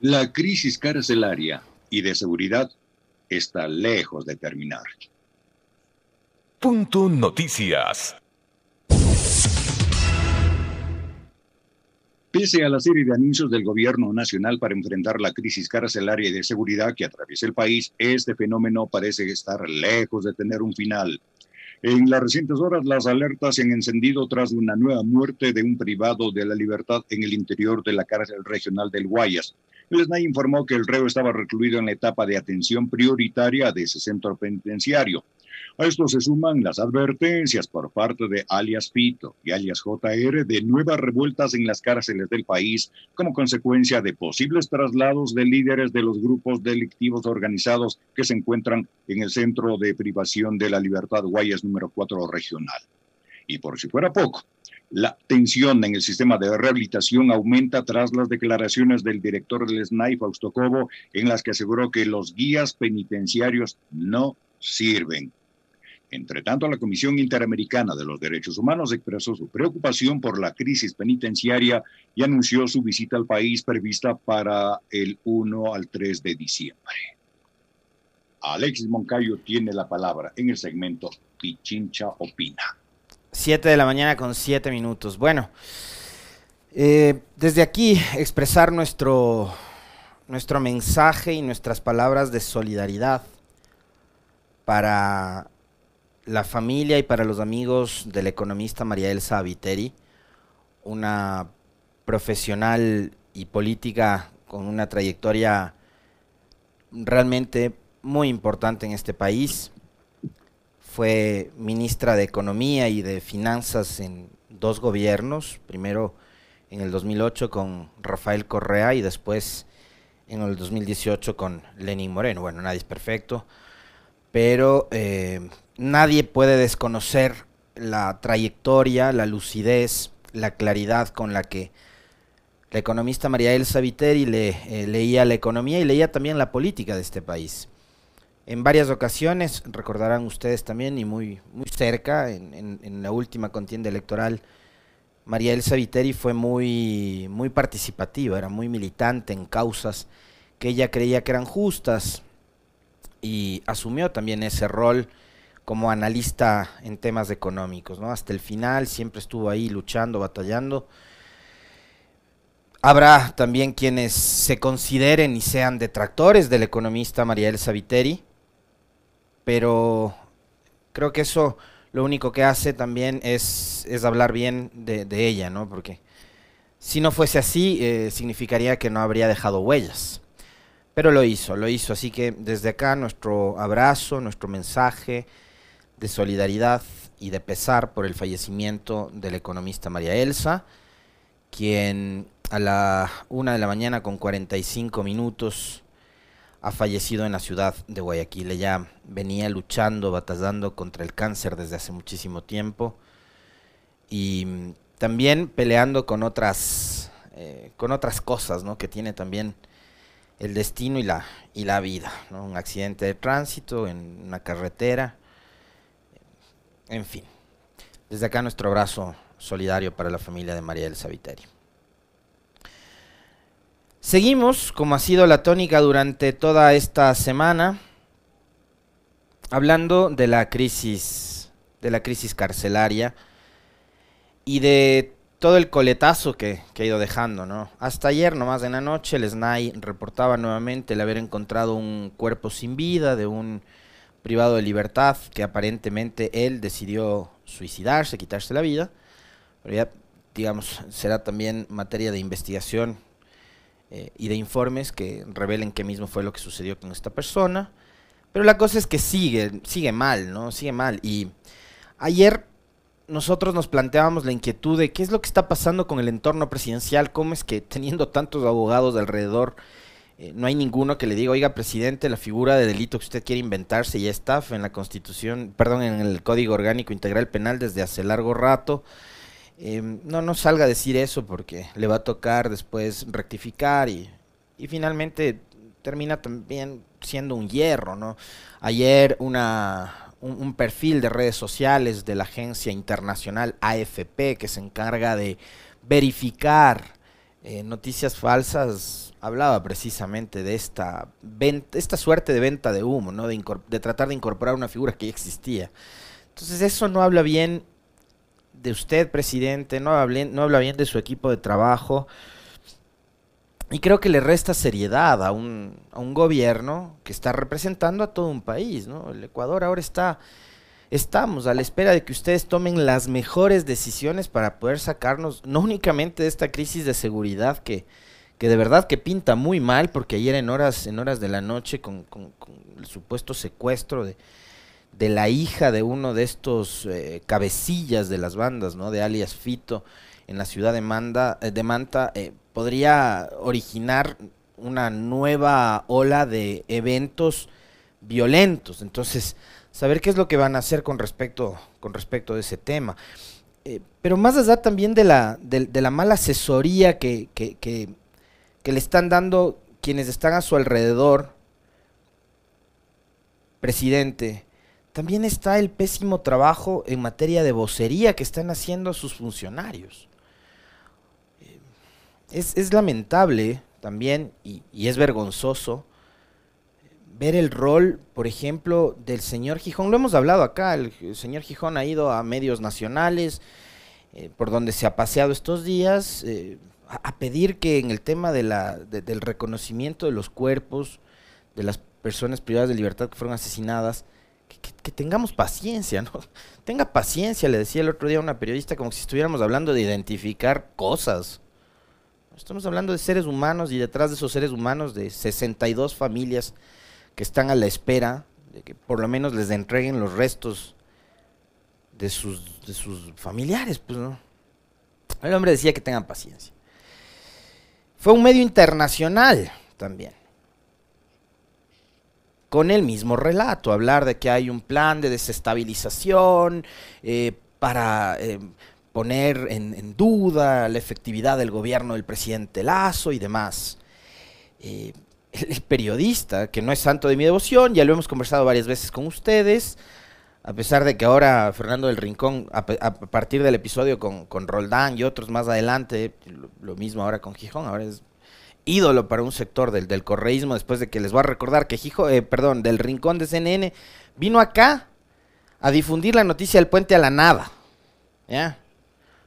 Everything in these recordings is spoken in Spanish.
La crisis carcelaria y de seguridad está lejos de terminar. Punto Noticias. Pese a la serie de anuncios del gobierno nacional para enfrentar la crisis carcelaria y de seguridad que atraviesa el país, este fenómeno parece estar lejos de tener un final. En las recientes horas, las alertas se han encendido tras una nueva muerte de un privado de la libertad en el interior de la cárcel regional del Guayas. El SNAI informó que el reo estaba recluido en la etapa de atención prioritaria de ese centro penitenciario. A esto se suman las advertencias por parte de alias Pito y alias JR de nuevas revueltas en las cárceles del país como consecuencia de posibles traslados de líderes de los grupos delictivos organizados que se encuentran en el centro de privación de la libertad Guayas número 4 regional. Y por si fuera poco, la tensión en el sistema de rehabilitación aumenta tras las declaraciones del director del SNAI, Fausto Cobo, en las que aseguró que los guías penitenciarios no sirven. Entre tanto, la Comisión Interamericana de los Derechos Humanos expresó su preocupación por la crisis penitenciaria y anunció su visita al país prevista para el 1 al 3 de diciembre. Alexis Moncayo tiene la palabra en el segmento Pichincha Opina. 7 de la mañana con 7 minutos. Bueno, eh, desde aquí expresar nuestro, nuestro mensaje y nuestras palabras de solidaridad para la familia y para los amigos del economista María Elsa Viteri, una profesional y política con una trayectoria realmente muy importante en este país. Fue ministra de Economía y de Finanzas en dos gobiernos, primero en el 2008 con Rafael Correa y después en el 2018 con Lenín Moreno. Bueno, nadie es perfecto, pero eh, nadie puede desconocer la trayectoria, la lucidez, la claridad con la que la economista María Elsa Viteri le, eh, leía la economía y leía también la política de este país. En varias ocasiones, recordarán ustedes también, y muy, muy cerca, en, la última contienda electoral, María Elsa Viteri fue muy, muy participativa, era muy militante en causas que ella creía que eran justas y asumió también ese rol como analista en temas económicos, ¿no? Hasta el final siempre estuvo ahí luchando, batallando. Habrá también quienes se consideren y sean detractores del economista María Elsa Viteri, pero creo que eso lo único que hace también es, es hablar bien de, ella, ¿no? Porque si no fuese así, eh, significaría que no habría dejado huellas. Pero lo hizo, lo hizo. Así que desde acá nuestro abrazo, nuestro mensaje, de solidaridad y de pesar por el fallecimiento del economista María Elsa, quien a la una de la mañana con 45 minutos ha fallecido en la ciudad de Guayaquil. Ella venía luchando, batallando contra el cáncer desde hace muchísimo tiempo y también peleando con otras, eh, con otras cosas ¿no? que tiene también el destino y la, y la vida. Un accidente de tránsito en una carretera en fin, desde acá nuestro abrazo solidario para la familia de María del Viteri. Seguimos, como ha sido la tónica durante toda esta semana, hablando de la crisis, de la crisis carcelaria y de todo el coletazo que, que, ha ido dejando, ¿no? Hasta ayer, nomás en la noche, el SNAI reportaba nuevamente el haber encontrado un cuerpo sin vida de un privado de libertad, que aparentemente él decidió suicidarse, quitarse la vida, pero ya, digamos, será también materia de investigación eh, y de informes que revelen qué mismo fue lo que sucedió con esta persona. Pero la cosa es que sigue, sigue mal, ¿no? Sigue mal. Y ayer nosotros nos planteábamos la inquietud de qué es lo que está pasando con el entorno presidencial, cómo es que teniendo tantos abogados alrededor eh, no hay ninguno que le diga, oiga, presidente, la figura de delito que usted quiere inventarse ya está en la Constitución, perdón, en el Código Orgánico Integral Penal desde hace largo rato. Em, no, no salga a decir eso porque le va a tocar después rectificar y, y finalmente termina también siendo un hierro, ¿no? Ayer una, un, perfil de redes sociales de la agencia internacional AFP que se encarga de verificar eh, Noticias Falsas hablaba precisamente de esta, esta suerte de venta de humo, ¿no? de, de tratar de incorporar una figura que ya existía. Entonces eso no habla bien de usted, presidente, no habla, no habla bien de su equipo de trabajo. Y creo que le resta seriedad a un, a un gobierno que está representando a todo un país. ¿no? El Ecuador ahora está, estamos a la espera de que ustedes tomen las mejores decisiones para poder sacarnos, no únicamente de esta crisis de seguridad que, que de verdad que pinta muy mal, porque ayer en horas, en horas de la noche, con, con el supuesto secuestro de, de la hija de uno de estos eh, cabecillas de las bandas, ¿no? De alias Fito en la ciudad de, Manda, eh, de Manta, eh, podría originar una nueva ola de eventos violentos. Entonces, saber qué es lo que van a hacer con respecto, con respecto de ese tema. pero más allá también de la, de, la mala asesoría que, que, que, que le están dando quienes están a su alrededor, presidente, también está el pésimo trabajo en materia de vocería que están haciendo sus funcionarios. Eh, es, lamentable también y, es vergonzoso ver el rol, por ejemplo, del señor Gijón. Lo hemos hablado acá, el, señor Gijón ha ido a medios nacionales, eh, por donde se ha paseado estos días, eh, a, pedir que en el tema del reconocimiento de los cuerpos de las personas privadas de libertad que fueron asesinadas, que, tengamos paciencia, ¿no? Tenga paciencia, le decía el otro día a una periodista, como si estuviéramos hablando de identificar cosas. Estamos hablando de seres humanos y detrás de esos seres humanos de 62 familias que están a la espera de que por lo menos les entreguen los restos de sus, de sus familiares, pues no. El hombre decía que tengan paciencia. Fue un medio internacional también con el mismo relato, hablar de que hay un plan de desestabilización eh, para eh, poner en, duda la efectividad del gobierno del presidente Lazo y demás. Eh, el, periodista, que no es santo de mi devoción, ya lo hemos conversado varias veces con ustedes, a pesar de que ahora Fernando del Rincón, a, partir del episodio con, con, Roldán y otros más adelante, lo, lo mismo ahora con Gijón, ahora es ídolo para un sector del, del correísmo, después de que les voy a recordar que Hijo, eh, perdón, del rincón de CNN, vino acá a difundir la noticia del puente a la nada. ¿Ya?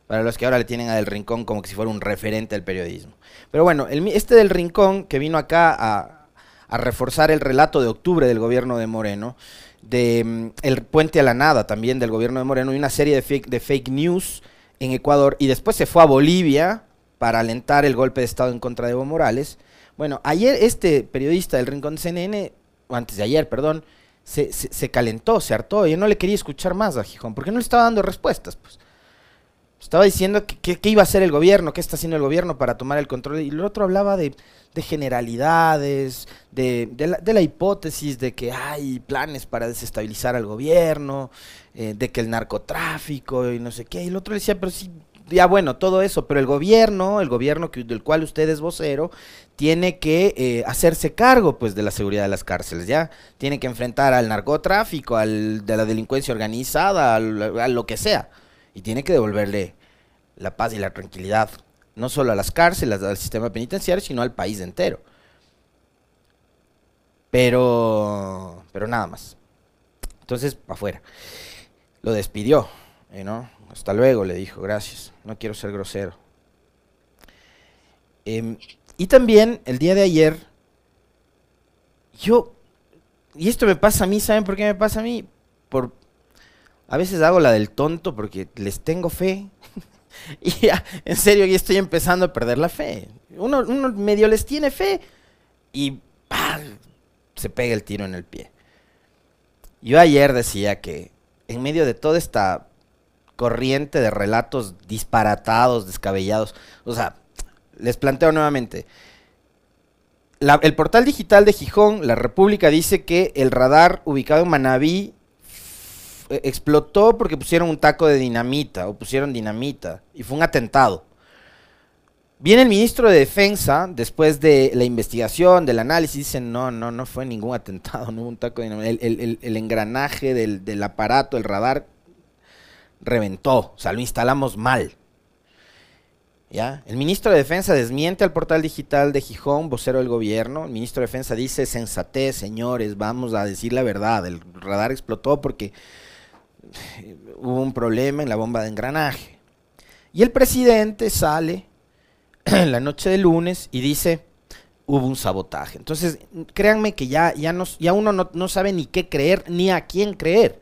Para los que ahora le tienen a Del Rincón como que si fuera un referente del periodismo. Pero bueno, el, este del Rincón que vino acá a, a, reforzar el relato de octubre del gobierno de Moreno, de mm, el puente a la nada también del gobierno de Moreno y una serie de fake, de fake news en Ecuador y después se fue a Bolivia para alentar el golpe de Estado en contra de Evo Morales. Bueno, ayer este periodista del Rincón de CNN, o antes de ayer, perdón, se, calentó, se hartó. Yo no le quería escuchar más a Gijón, porque no le estaba dando respuestas. Pues. Estaba diciendo qué iba a hacer el gobierno, qué está haciendo el gobierno para tomar el control. Y el otro hablaba de, generalidades, de, la, hipótesis de que hay planes para desestabilizar al gobierno, eh, de que el narcotráfico y no sé qué. Y el otro decía, pero sí, ya bueno, todo eso, pero el gobierno, el gobierno que, del cual usted es vocero, tiene que eh, hacerse cargo pues de la seguridad de las cárceles, ¿ya? Tiene que enfrentar al narcotráfico, al, de la delincuencia organizada, al, a lo que sea, y tiene que devolverle la paz y la tranquilidad, no solo a las cárceles, al sistema penitenciario, sino al país entero. Pero, pero nada más. Entonces, afuera. Lo despidió, ¿no? Hasta luego, le dijo, gracias, no quiero ser grosero. Em, y también el día de ayer, yo, y esto me pasa a mí, ¿saben por qué me pasa a mí? Por, a veces hago la del tonto porque les tengo fe. y ya, en serio, ya estoy empezando a perder la fe. Uno, uno medio les tiene fe y se pega el tiro en el pie. Yo ayer decía que en medio de toda esta corriente de relatos disparatados, descabellados. O sea, les planteo nuevamente. el portal digital de Gijón, La República, dice que el radar ubicado en Manabí eh, explotó porque pusieron un taco de dinamita o pusieron dinamita y fue un atentado. Viene el ministro de Defensa, después de la investigación, del análisis, dicen, no, no, no fue ningún atentado, no hubo un taco de dinamita. El, engranaje del, del, aparato, el radar, reventó, o sea, lo instalamos mal. ¿Ya? El ministro de Defensa desmiente al portal digital de Gijón, vocero del gobierno. El ministro de Defensa dice, sensatez, señores, vamos a decir la verdad. El radar explotó porque hubo un problema en la bomba de engranaje. Y el presidente sale en la noche de lunes y dice, hubo un sabotaje. Entonces, créanme que ya, ya, ya uno no, no sabe ni qué creer ni a quién creer.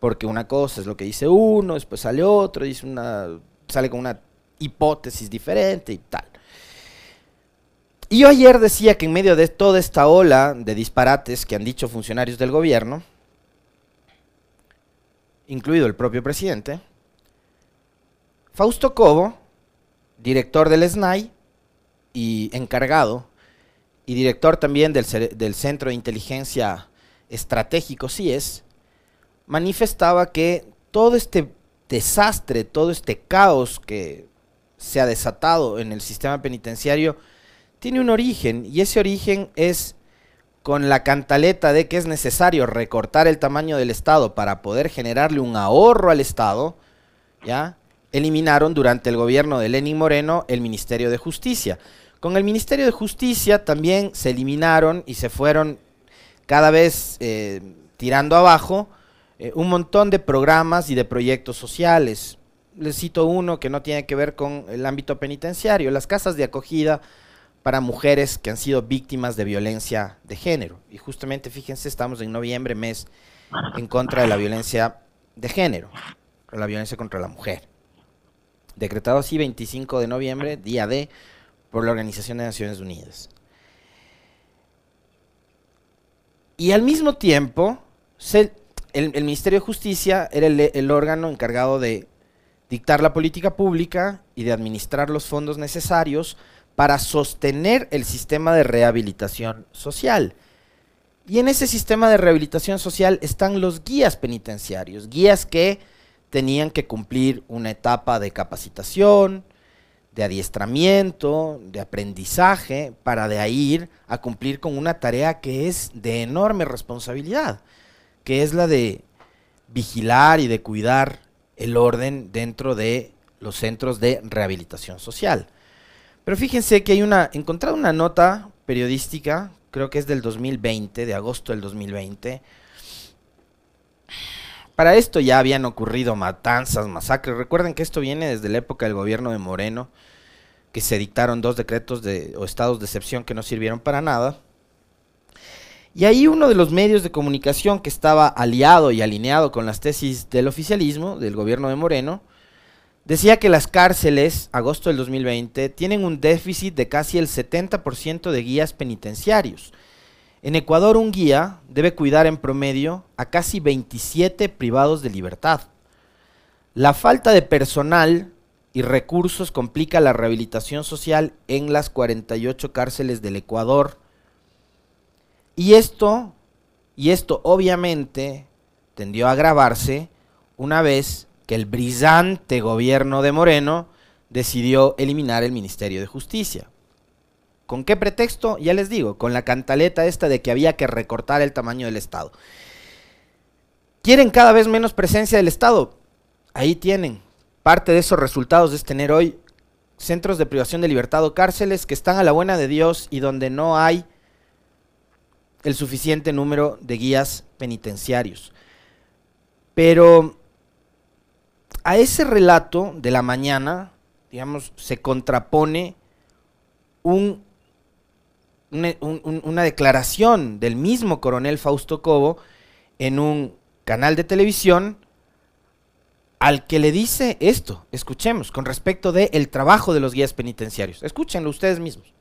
Porque una cosa es lo que dice uno, después sale otro, dice una, sale con una hipótesis diferente y tal. Y yo ayer decía que en medio de toda esta ola de disparates que han dicho funcionarios del gobierno, incluido el propio presidente, Fausto Cobo, director del SNAI y encargado, y director también del, del Centro de Inteligencia Estratégico CIES, manifestaba que todo este desastre, todo este caos que se ha desatado en el sistema penitenciario tiene un origen y ese origen es con la cantaleta de que es necesario recortar el tamaño del Estado para poder generarle un ahorro al Estado, ¿ya? Eliminaron durante el gobierno de Lenin Moreno el Ministerio de Justicia. Con el Ministerio de Justicia también se eliminaron y se fueron cada vez eh, tirando abajo eh, un montón de programas y de proyectos sociales les cito uno que no tiene que ver con el ámbito penitenciario, las casas de acogida para mujeres que han sido víctimas de violencia de género. Y justamente, fíjense, estamos en noviembre, mes en contra de la violencia de género, la violencia contra la mujer. Decretado así 25 de noviembre, día D, por la Organización de Naciones Unidas. Y al mismo tiempo, el, Ministerio de Justicia era el órgano encargado de dictar la política pública y de administrar los fondos necesarios para sostener el sistema de rehabilitación social. Y en ese sistema de rehabilitación social están los guías penitenciarios, guías que tenían que cumplir una etapa de capacitación, de adiestramiento, de aprendizaje, para de ahí ir a cumplir con una tarea que es de enorme responsabilidad, que es la de vigilar y de cuidar el orden dentro de los centros de rehabilitación social. Pero fíjense que hay una, encontrado una nota periodística, creo que es del 2020, de agosto del 2020. Para esto ya habían ocurrido matanzas, masacres. Recuerden que esto viene desde la época del gobierno de Moreno, que se dictaron dos decretos de, o estados de excepción que no sirvieron para nada. Y ahí uno de los medios de comunicación que estaba aliado y alineado con las tesis del oficialismo, del gobierno de Moreno, decía que las cárceles, agosto del 2020, tienen un déficit de casi el 70% de guías penitenciarios. En Ecuador un guía debe cuidar en promedio a casi 27 privados de libertad. La falta de personal y recursos complica la rehabilitación social en las 48 cárceles del Ecuador y esto, y esto obviamente tendió a agravarse una vez que el brillante gobierno de Moreno decidió eliminar el Ministerio de Justicia. ¿Con qué pretexto? Ya les digo, con la cantaleta esta de que había que recortar el tamaño del Estado. ¿Quieren cada vez menos presencia del Estado? Ahí tienen. Parte de esos resultados es tener hoy centros de privación de libertad o cárceles que están a la buena de Dios y donde no hay el suficiente número de guías penitenciarios. Pero a ese relato de la mañana, digamos, se contrapone un, una declaración del mismo coronel Fausto Cobo en un canal de televisión al que le dice esto, escuchemos, con respecto del el trabajo de los guías penitenciarios. Escúchenlo ustedes mismos.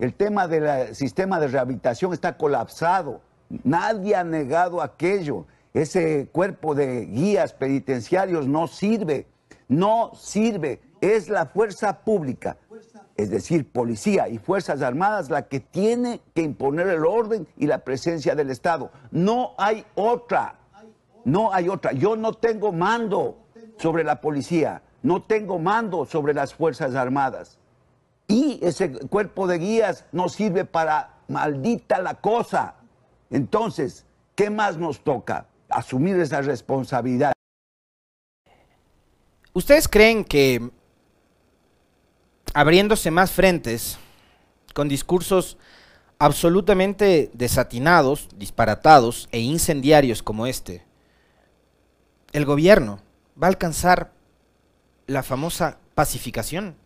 El tema del sistema de rehabilitación está colapsado. Nadie ha negado aquello. Ese cuerpo de guías penitenciarios no sirve. No sirve. Es la fuerza pública, es decir, policía y Fuerzas Armadas, la que tiene que imponer el orden y la presencia del Estado. No hay otra. No hay otra. Yo no tengo mando sobre la policía. No tengo mando sobre las Fuerzas Armadas. Y ese cuerpo de guías nos sirve para maldita la cosa. Entonces, ¿qué más nos toca? Asumir esa responsabilidad. ¿Ustedes creen que abriéndose más frentes con discursos absolutamente desatinados, disparatados e incendiarios como este, el gobierno va a alcanzar la famosa pacificación.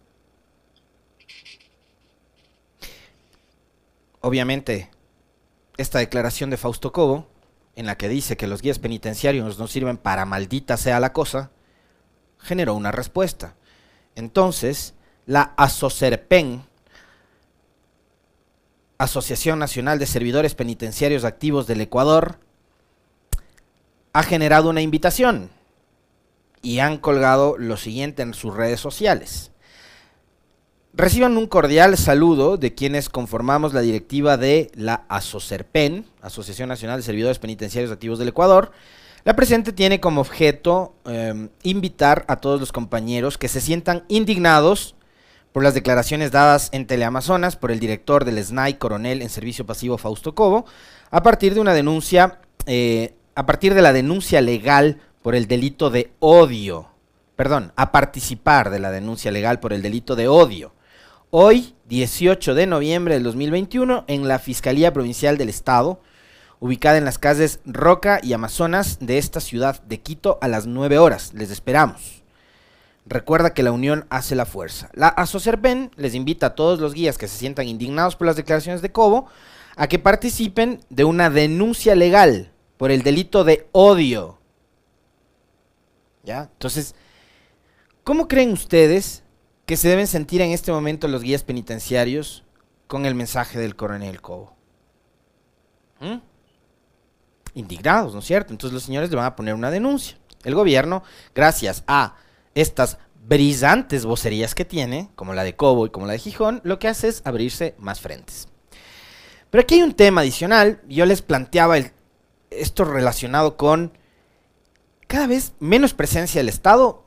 Obviamente, esta declaración de Fausto Cobo, en la que dice que los guías penitenciarios no sirven para maldita sea la cosa, generó una respuesta. Entonces, la ASOCERPEN, Asociación Nacional de Servidores Penitenciarios Activos del Ecuador, ha generado una invitación y han colgado lo siguiente en sus redes sociales. Reciban un cordial saludo de quienes conformamos la directiva de la ASOCERPEN, Asociación Nacional de Servidores Penitenciarios Activos del Ecuador. La presente tiene como objeto em, invitar a todos los compañeros que se sientan indignados por las declaraciones dadas en Teleamazonas por el director del SNAI, coronel en servicio pasivo Fausto Cobo, a partir de una denuncia, eh, a partir de la denuncia legal por el delito de odio, perdón, a participar de la denuncia legal por el delito de odio Hoy, 18 de noviembre del 2021, en la Fiscalía Provincial del Estado, ubicada en las calles Roca y Amazonas de esta ciudad de Quito a las 9 horas. Les esperamos. Recuerda que la unión hace la fuerza. La Asocerpen les invita a todos los guías que se sientan indignados por las declaraciones de Cobo a que participen de una denuncia legal por el delito de odio. ¿Ya? Entonces, ¿cómo creen ustedes que se deben sentir en este momento los guías penitenciarios con el mensaje del coronel Cobo. ¿Mm? Indignados, ¿no es cierto? Entonces los señores le van a poner una denuncia. El gobierno, gracias a estas brillantes vocerías que tiene, como la de Cobo y como la de Gijón, lo que hace es abrirse más frentes. Pero aquí hay un tema adicional. Yo les planteaba esto relacionado con cada vez menos presencia del Estado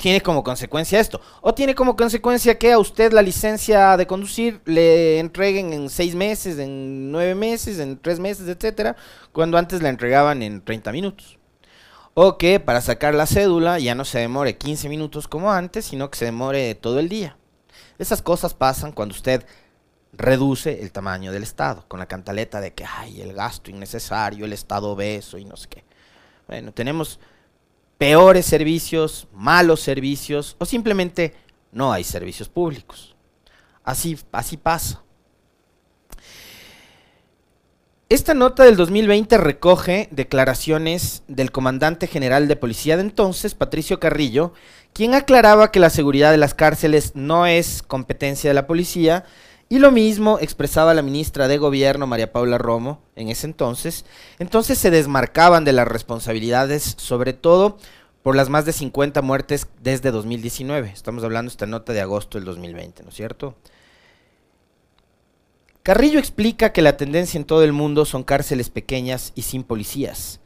tiene como consecuencia esto. O tiene como consecuencia que a usted la licencia de conducir le entreguen en seis meses, en nueve meses, en tres meses, etcétera, cuando antes la entregaban en 30 minutos. O que para sacar la cédula ya no se demore 15 minutos como antes, sino que se demore todo el día. Esas cosas pasan cuando usted reduce el tamaño del Estado, con la cantaleta de que hay el gasto innecesario, el Estado obeso y no sé qué. Bueno, tenemos peores servicios, malos servicios o simplemente no hay servicios públicos. Así, así pasa. Esta nota del 2020 recoge declaraciones del comandante general de policía de entonces, Patricio Carrillo, quien aclaraba que la seguridad de las cárceles no es competencia de la policía, y lo mismo expresaba la ministra de Gobierno, María Paula Romo, en ese entonces. Entonces se desmarcaban de las responsabilidades, sobre todo por las más de 50 muertes desde 2019. Estamos hablando de esta nota de agosto del 2020, ¿no es cierto? Carrillo explica que la tendencia en todo el mundo son cárceles pequeñas y sin policías.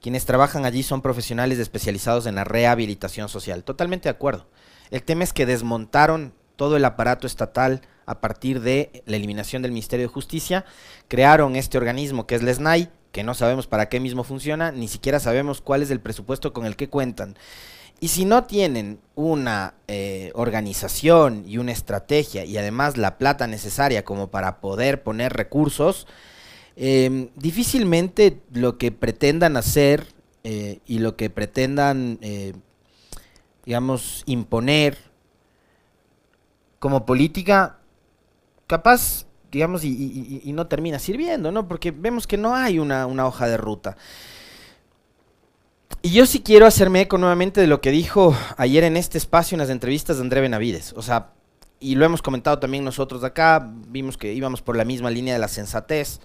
Quienes trabajan allí son profesionales especializados en la rehabilitación social. Totalmente de acuerdo. El tema es que desmontaron todo el aparato estatal a partir de la eliminación del Ministerio de Justicia, crearon este organismo que es la SNAI, que no sabemos para qué mismo funciona, ni siquiera sabemos cuál es el presupuesto con el que cuentan. Y si no tienen una eh, organización y una estrategia y además la plata necesaria como para poder poner recursos, em, difícilmente lo que pretendan hacer eh, y lo que pretendan, eh, digamos, imponer como política, capaz, digamos, y, no termina sirviendo, ¿no? Porque vemos que no hay una, hoja de ruta. Y yo sí quiero hacerme eco nuevamente de lo que dijo ayer en este espacio en las entrevistas de André Benavides. O sea, y lo hemos comentado también nosotros acá, vimos que íbamos por la misma línea de la sensatez.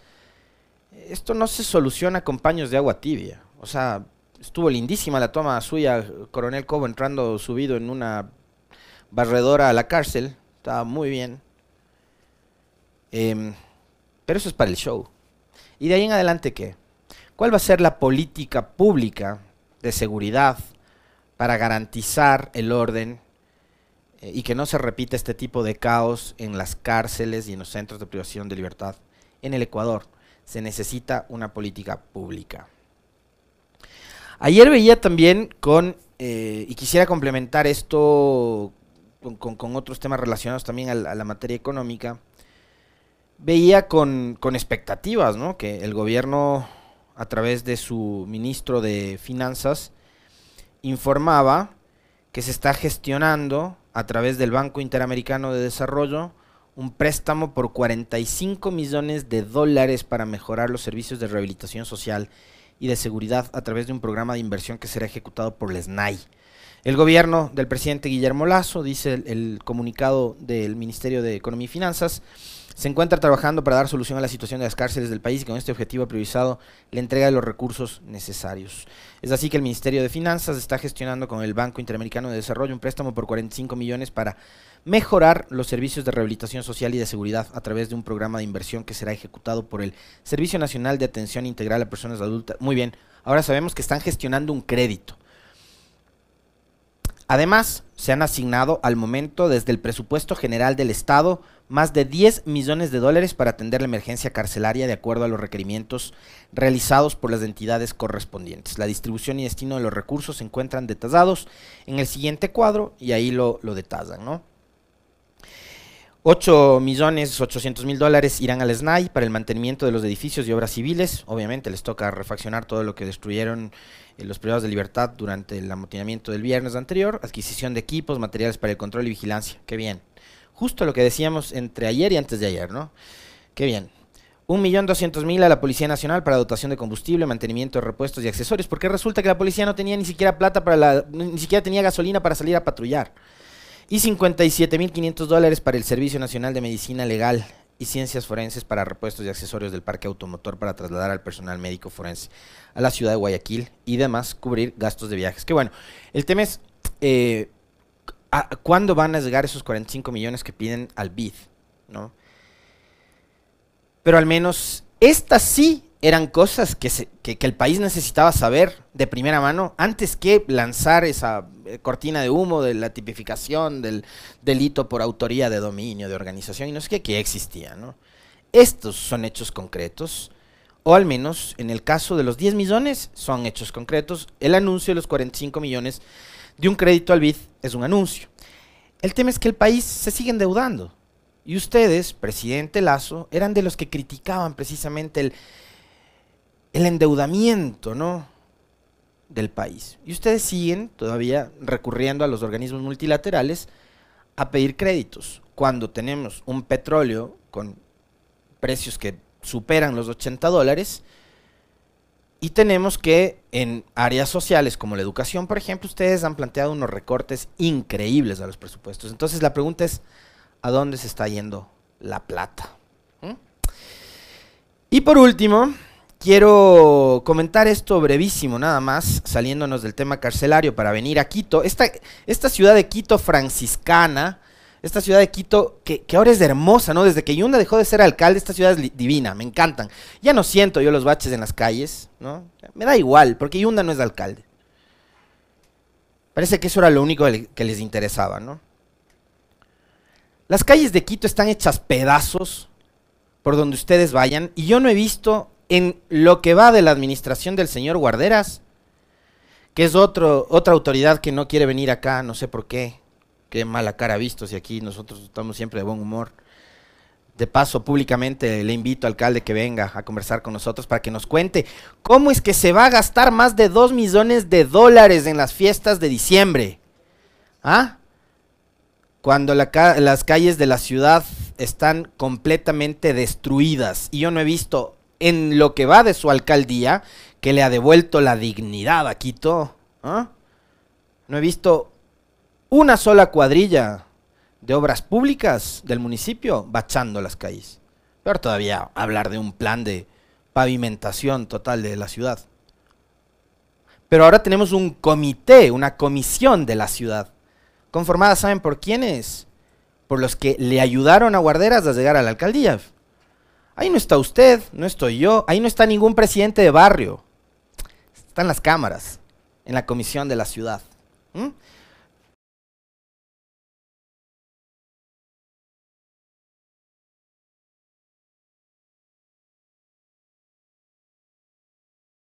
Esto no se soluciona con paños de agua tibia. O sea, estuvo lindísima la toma suya, Coronel Cobo entrando subido en una barredora a la cárcel. Estaba muy bien. Em, pero eso es para el show. ¿Y de ahí en adelante qué? ¿Cuál va a ser la política pública de seguridad para garantizar el orden eh, y que no se repita este tipo de caos en las cárceles y en los centros de privación de libertad en el Ecuador? Se necesita una política pública. Ayer veía también con, eh, y quisiera complementar esto con, otros temas relacionados también a la, materia económica, veía con, con, expectativas, ¿no? Que el gobierno, a través de su ministro de Finanzas, informaba que se está gestionando a través del Banco Interamericano de Desarrollo un préstamo por 45 millones de dólares para mejorar los servicios de rehabilitación social y de seguridad a través de un programa de inversión que será ejecutado por el SNAI. El gobierno del presidente Guillermo Lazo, dice el, comunicado del Ministerio de Economía y Finanzas, se encuentra trabajando para dar solución a la situación de las cárceles del país y con este objetivo ha priorizado la entrega de los recursos necesarios. Es así que el Ministerio de Finanzas está gestionando con el Banco Interamericano de Desarrollo un préstamo por 45 millones para mejorar los servicios de rehabilitación social y de seguridad a través de un programa de inversión que será ejecutado por el Servicio Nacional de Atención Integral a Personas Adultas. Muy bien, ahora sabemos que están gestionando un crédito. Además, se han asignado al momento desde el presupuesto general del Estado más de 10 millones de dólares para atender la emergencia carcelaria de acuerdo a los requerimientos realizados por las entidades correspondientes. La distribución y destino de los recursos se encuentran detallados en el siguiente cuadro y ahí lo, detallan, ¿no? 8 millones 800 mil dólares irán al SNAI para el mantenimiento de los edificios y obras civiles. Obviamente les toca refaccionar todo lo que destruyeron eh, los privados de libertad durante el amotinamiento del viernes anterior. Adquisición de equipos, materiales para el control y vigilancia. Qué bien. Justo lo que decíamos entre ayer y antes de ayer, ¿no? Qué bien. 1.200.000 a la Policía Nacional para dotación de combustible, mantenimiento de repuestos y accesorios, porque resulta que la policía no tenía ni siquiera plata para la, ni siquiera tenía gasolina para salir a patrullar y 57.500 dólares para el Servicio Nacional de Medicina Legal y Ciencias Forenses para repuestos y accesorios del parque automotor para trasladar al personal médico forense a la ciudad de Guayaquil y demás cubrir gastos de viajes. Que bueno, el tema es eh, cuándo van a llegar esos 45 millones que piden al BID, ¿no? Pero al menos esta sí eran cosas que, el país necesitaba saber de primera mano antes que lanzar esa eh, cortina de humo de la tipificación del delito por autoría de dominio, de organización y no sé qué, que existía. ¿no? Estos son hechos concretos, o al menos en el caso de los 10 millones son hechos concretos. El anuncio de los 45 millones de un crédito al BID es un anuncio. El tema es que el país se sigue endeudando. Y ustedes, presidente Lazo, eran de los que criticaban precisamente el el endeudamiento, ¿no? del país. Y ustedes siguen todavía recurriendo a los organismos multilaterales a pedir créditos, cuando tenemos un petróleo con precios que superan los 80 dólares, y tenemos que en áreas sociales como la educación, por ejemplo, ustedes han planteado unos recortes increíbles a los presupuestos. Entonces la pregunta es, ¿a dónde se está yendo la plata? ¿Mm? Y por último, Quiero comentar esto brevísimo nada más, saliéndonos del tema carcelario para venir a Quito. Esta, ciudad de Quito franciscana, esta ciudad de Quito que, ahora es hermosa, ¿no? Desde que Yunda dejó de ser alcalde, esta ciudad es divina, me encantan. Ya no siento yo los baches en las calles, ¿no? Me da igual, porque Yunda no es alcalde. Parece que eso era lo único que les interesaba, ¿no? Las calles de Quito están hechas pedazos por donde ustedes vayan y yo no he visto en lo que va de la administración del señor Guarderas, que es otro, otra autoridad que no quiere venir acá, no sé por qué, qué mala cara visto si aquí nosotros estamos siempre de buen humor. De paso, públicamente le invito al alcalde que venga a conversar con nosotros para que nos cuente cómo es que se va a gastar más de 2 millones de dólares en las fiestas de diciembre. ¿Ah? Cuando las calles de la ciudad están completamente destruidas. Y yo no he visto en lo que va de su alcaldía, que le ha devuelto la dignidad a Quito. ¿ah? No he visto una sola cuadrilla de obras públicas del municipio bachando las calles. Pero todavía hablar de un plan de pavimentación total de la ciudad. Pero ahora tenemos un comité, una comisión de la ciudad, conformada, ¿saben por quiénes? Por los que le ayudaron a Guarderas a llegar a la alcaldía. Ahí no está usted, no estoy yo, ahí no está ningún presidente de barrio. Están las cámaras, en la comisión de la ciudad.